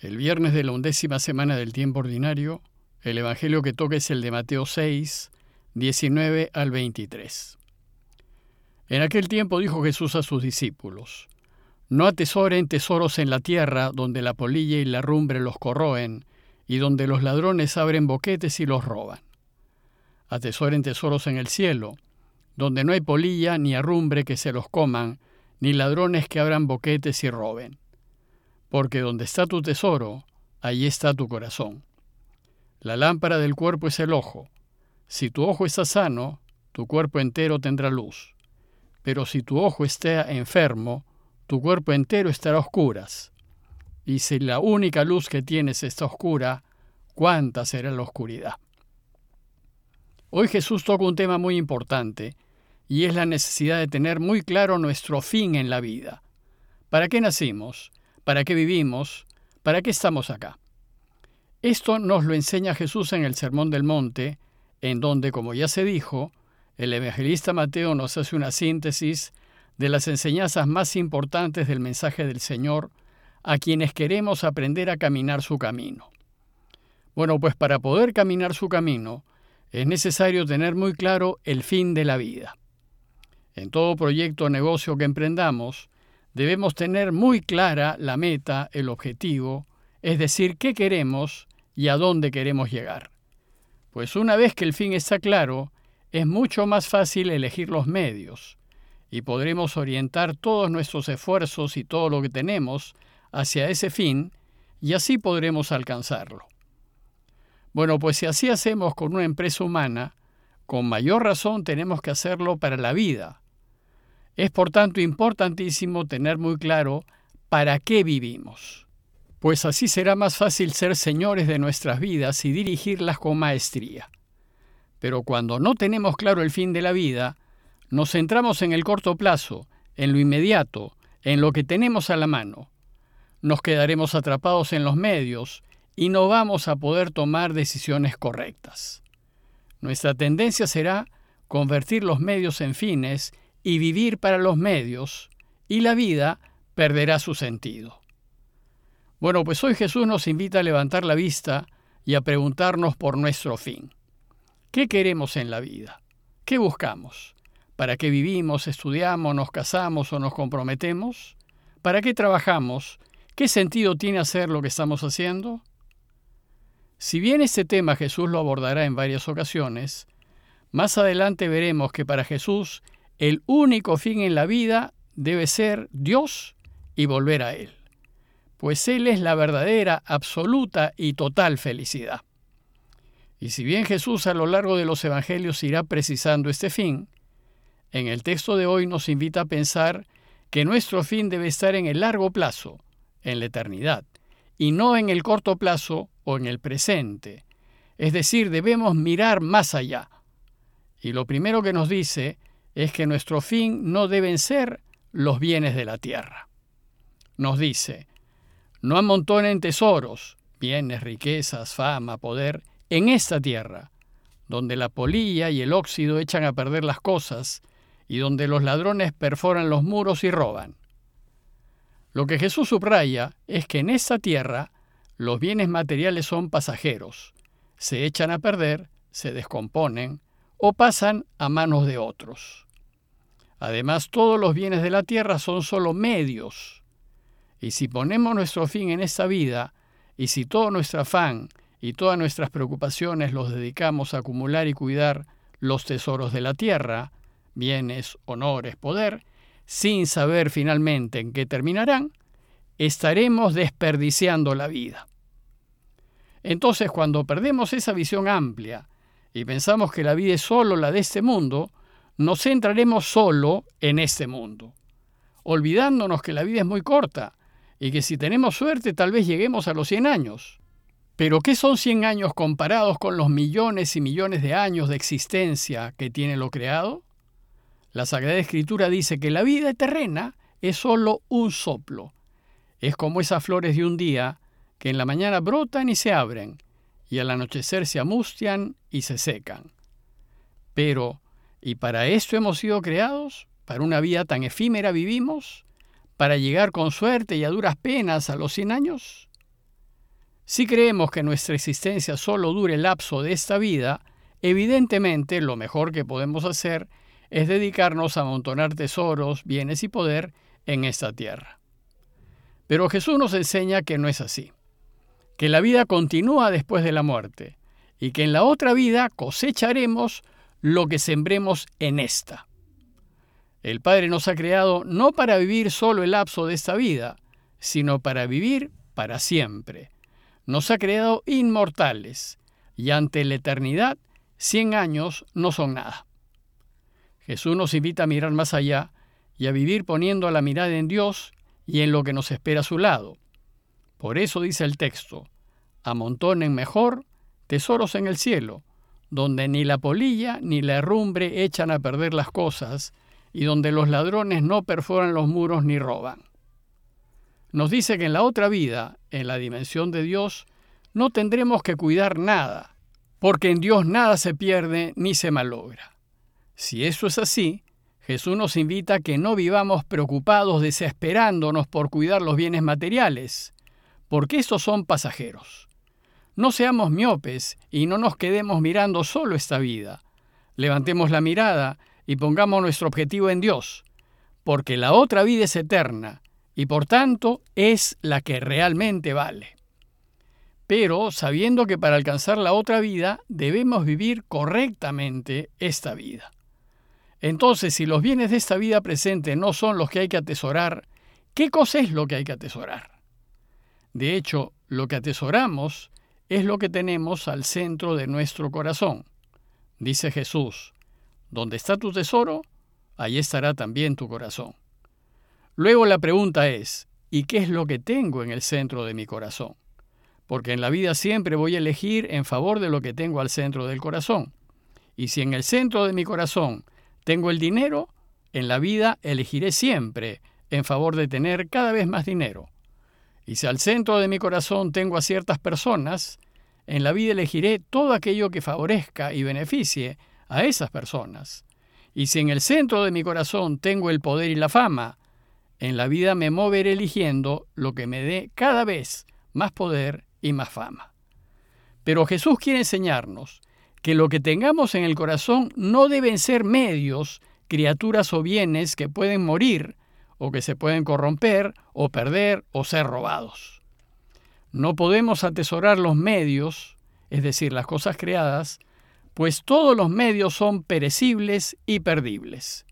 El viernes de la undécima semana del tiempo ordinario, el Evangelio que toca es el de Mateo 6, 19 al 23. En aquel tiempo dijo Jesús a sus discípulos, No atesoren tesoros en la tierra donde la polilla y la rumbre los corroen, y donde los ladrones abren boquetes y los roban. Atesoren tesoros en el cielo, donde no hay polilla ni arrumbre que se los coman, ni ladrones que abran boquetes y roben porque donde está tu tesoro, allí está tu corazón. La lámpara del cuerpo es el ojo. Si tu ojo está sano, tu cuerpo entero tendrá luz. Pero si tu ojo está enfermo, tu cuerpo entero estará a oscuras. Y si la única luz que tienes está oscura, ¿cuánta será la oscuridad? Hoy Jesús toca un tema muy importante, y es la necesidad de tener muy claro nuestro fin en la vida. ¿Para qué nacimos? ¿Para qué vivimos? ¿Para qué estamos acá? Esto nos lo enseña Jesús en el Sermón del Monte, en donde, como ya se dijo, el evangelista Mateo nos hace una síntesis de las enseñanzas más importantes del mensaje del Señor a quienes queremos aprender a caminar su camino. Bueno, pues para poder caminar su camino es necesario tener muy claro el fin de la vida. En todo proyecto o negocio que emprendamos, debemos tener muy clara la meta, el objetivo, es decir, qué queremos y a dónde queremos llegar. Pues una vez que el fin está claro, es mucho más fácil elegir los medios y podremos orientar todos nuestros esfuerzos y todo lo que tenemos hacia ese fin y así podremos alcanzarlo. Bueno, pues si así hacemos con una empresa humana, con mayor razón tenemos que hacerlo para la vida, es por tanto importantísimo tener muy claro para qué vivimos, pues así será más fácil ser señores de nuestras vidas y dirigirlas con maestría. Pero cuando no tenemos claro el fin de la vida, nos centramos en el corto plazo, en lo inmediato, en lo que tenemos a la mano. Nos quedaremos atrapados en los medios y no vamos a poder tomar decisiones correctas. Nuestra tendencia será convertir los medios en fines y vivir para los medios, y la vida perderá su sentido. Bueno, pues hoy Jesús nos invita a levantar la vista y a preguntarnos por nuestro fin. ¿Qué queremos en la vida? ¿Qué buscamos? ¿Para qué vivimos, estudiamos, nos casamos o nos comprometemos? ¿Para qué trabajamos? ¿Qué sentido tiene hacer lo que estamos haciendo? Si bien este tema Jesús lo abordará en varias ocasiones, más adelante veremos que para Jesús el único fin en la vida debe ser Dios y volver a Él, pues Él es la verdadera, absoluta y total felicidad. Y si bien Jesús a lo largo de los Evangelios irá precisando este fin, en el texto de hoy nos invita a pensar que nuestro fin debe estar en el largo plazo, en la eternidad, y no en el corto plazo o en el presente. Es decir, debemos mirar más allá. Y lo primero que nos dice es que nuestro fin no deben ser los bienes de la tierra. Nos dice, no amontonen tesoros, bienes, riquezas, fama, poder, en esta tierra, donde la polilla y el óxido echan a perder las cosas y donde los ladrones perforan los muros y roban. Lo que Jesús subraya es que en esta tierra los bienes materiales son pasajeros, se echan a perder, se descomponen o pasan a manos de otros. Además, todos los bienes de la tierra son solo medios. Y si ponemos nuestro fin en esta vida, y si todo nuestro afán y todas nuestras preocupaciones los dedicamos a acumular y cuidar los tesoros de la tierra, bienes, honores, poder, sin saber finalmente en qué terminarán, estaremos desperdiciando la vida. Entonces, cuando perdemos esa visión amplia y pensamos que la vida es solo la de este mundo, nos centraremos solo en este mundo, olvidándonos que la vida es muy corta y que si tenemos suerte tal vez lleguemos a los 100 años. Pero ¿qué son 100 años comparados con los millones y millones de años de existencia que tiene lo creado? La Sagrada Escritura dice que la vida terrena es solo un soplo. Es como esas flores de un día que en la mañana brotan y se abren, y al anochecer se amustian y se secan. Pero y para esto hemos sido creados, para una vida tan efímera vivimos, para llegar con suerte y a duras penas a los 100 años. Si creemos que nuestra existencia solo dure el lapso de esta vida, evidentemente lo mejor que podemos hacer es dedicarnos a amontonar tesoros, bienes y poder en esta tierra. Pero Jesús nos enseña que no es así, que la vida continúa después de la muerte y que en la otra vida cosecharemos lo que sembremos en esta. El Padre nos ha creado no para vivir solo el lapso de esta vida, sino para vivir para siempre. Nos ha creado inmortales y ante la eternidad, cien años no son nada. Jesús nos invita a mirar más allá y a vivir poniendo la mirada en Dios y en lo que nos espera a su lado. Por eso dice el texto, amontonen mejor tesoros en el cielo, donde ni la polilla ni la herrumbre echan a perder las cosas, y donde los ladrones no perforan los muros ni roban. Nos dice que en la otra vida, en la dimensión de Dios, no tendremos que cuidar nada, porque en Dios nada se pierde ni se malogra. Si eso es así, Jesús nos invita a que no vivamos preocupados desesperándonos por cuidar los bienes materiales, porque estos son pasajeros. No seamos miopes y no nos quedemos mirando solo esta vida. Levantemos la mirada y pongamos nuestro objetivo en Dios, porque la otra vida es eterna y por tanto es la que realmente vale. Pero sabiendo que para alcanzar la otra vida debemos vivir correctamente esta vida. Entonces, si los bienes de esta vida presente no son los que hay que atesorar, ¿qué cosa es lo que hay que atesorar? De hecho, lo que atesoramos es lo que tenemos al centro de nuestro corazón. Dice Jesús, donde está tu tesoro, ahí estará también tu corazón. Luego la pregunta es, ¿y qué es lo que tengo en el centro de mi corazón? Porque en la vida siempre voy a elegir en favor de lo que tengo al centro del corazón. Y si en el centro de mi corazón tengo el dinero, en la vida elegiré siempre en favor de tener cada vez más dinero. Y si al centro de mi corazón tengo a ciertas personas, en la vida elegiré todo aquello que favorezca y beneficie a esas personas. Y si en el centro de mi corazón tengo el poder y la fama, en la vida me moveré eligiendo lo que me dé cada vez más poder y más fama. Pero Jesús quiere enseñarnos que lo que tengamos en el corazón no deben ser medios, criaturas o bienes que pueden morir o que se pueden corromper o perder o ser robados. No podemos atesorar los medios, es decir, las cosas creadas, pues todos los medios son perecibles y perdibles.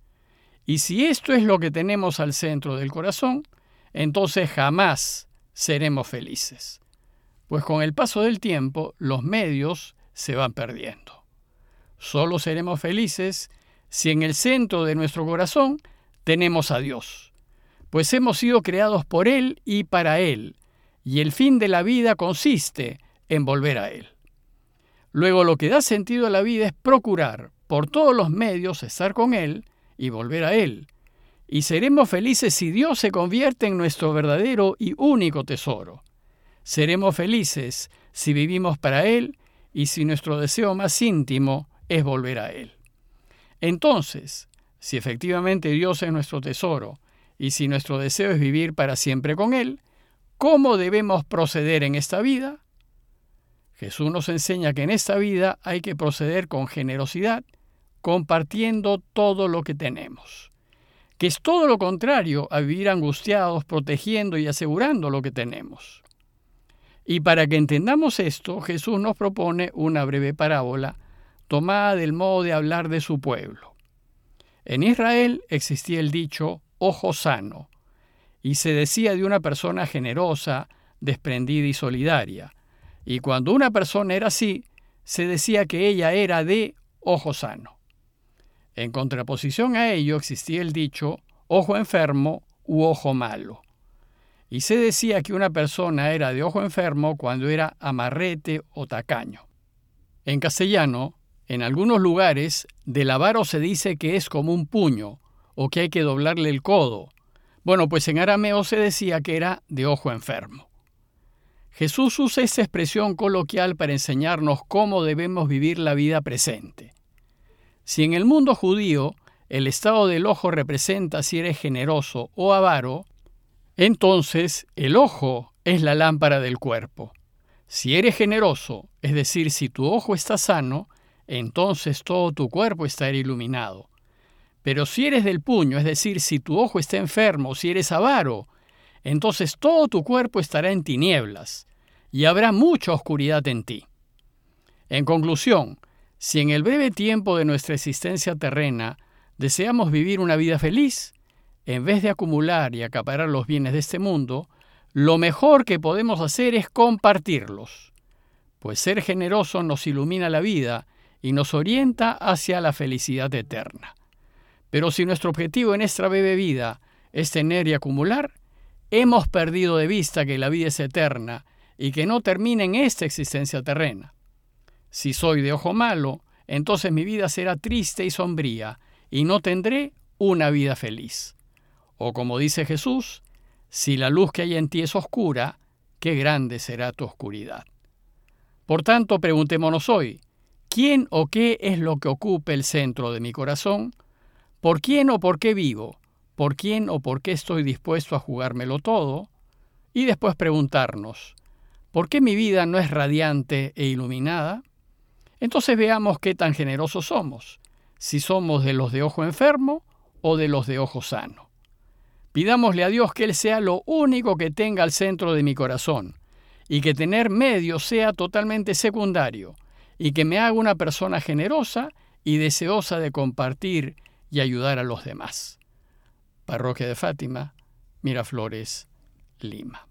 Y si esto es lo que tenemos al centro del corazón, entonces jamás seremos felices. Pues con el paso del tiempo los medios se van perdiendo. Solo seremos felices si en el centro de nuestro corazón tenemos a Dios, pues hemos sido creados por Él y para Él, y el fin de la vida consiste en volver a Él. Luego lo que da sentido a la vida es procurar por todos los medios estar con Él y volver a Él, y seremos felices si Dios se convierte en nuestro verdadero y único tesoro. Seremos felices si vivimos para Él y si nuestro deseo más íntimo es volver a Él. Entonces, si efectivamente Dios es nuestro tesoro y si nuestro deseo es vivir para siempre con Él, ¿cómo debemos proceder en esta vida? Jesús nos enseña que en esta vida hay que proceder con generosidad, compartiendo todo lo que tenemos, que es todo lo contrario a vivir angustiados, protegiendo y asegurando lo que tenemos. Y para que entendamos esto, Jesús nos propone una breve parábola tomada del modo de hablar de su pueblo. En Israel existía el dicho ojo sano, y se decía de una persona generosa, desprendida y solidaria. Y cuando una persona era así, se decía que ella era de ojo sano. En contraposición a ello existía el dicho ojo enfermo u ojo malo y se decía que una persona era de ojo enfermo cuando era amarrete o tacaño. En castellano, en algunos lugares, del avaro se dice que es como un puño o que hay que doblarle el codo. Bueno, pues en arameo se decía que era de ojo enfermo. Jesús usa esta expresión coloquial para enseñarnos cómo debemos vivir la vida presente. Si en el mundo judío el estado del ojo representa si eres generoso o avaro, entonces, el ojo es la lámpara del cuerpo. Si eres generoso, es decir, si tu ojo está sano, entonces todo tu cuerpo estará iluminado. Pero si eres del puño, es decir, si tu ojo está enfermo, si eres avaro, entonces todo tu cuerpo estará en tinieblas y habrá mucha oscuridad en ti. En conclusión, si en el breve tiempo de nuestra existencia terrena deseamos vivir una vida feliz, en vez de acumular y acaparar los bienes de este mundo, lo mejor que podemos hacer es compartirlos, pues ser generoso nos ilumina la vida y nos orienta hacia la felicidad eterna. Pero si nuestro objetivo en esta breve vida es tener y acumular, hemos perdido de vista que la vida es eterna y que no termina en esta existencia terrena. Si soy de ojo malo, entonces mi vida será triste y sombría, y no tendré una vida feliz. O como dice Jesús, si la luz que hay en ti es oscura, qué grande será tu oscuridad. Por tanto, preguntémonos hoy, ¿quién o qué es lo que ocupa el centro de mi corazón? ¿Por quién o por qué vivo? ¿Por quién o por qué estoy dispuesto a jugármelo todo? Y después preguntarnos, ¿por qué mi vida no es radiante e iluminada? Entonces veamos qué tan generosos somos, si somos de los de ojo enfermo o de los de ojo sano. Pidámosle a Dios que Él sea lo único que tenga al centro de mi corazón, y que tener medio sea totalmente secundario, y que me haga una persona generosa y deseosa de compartir y ayudar a los demás. Parroquia de Fátima, Miraflores, Lima.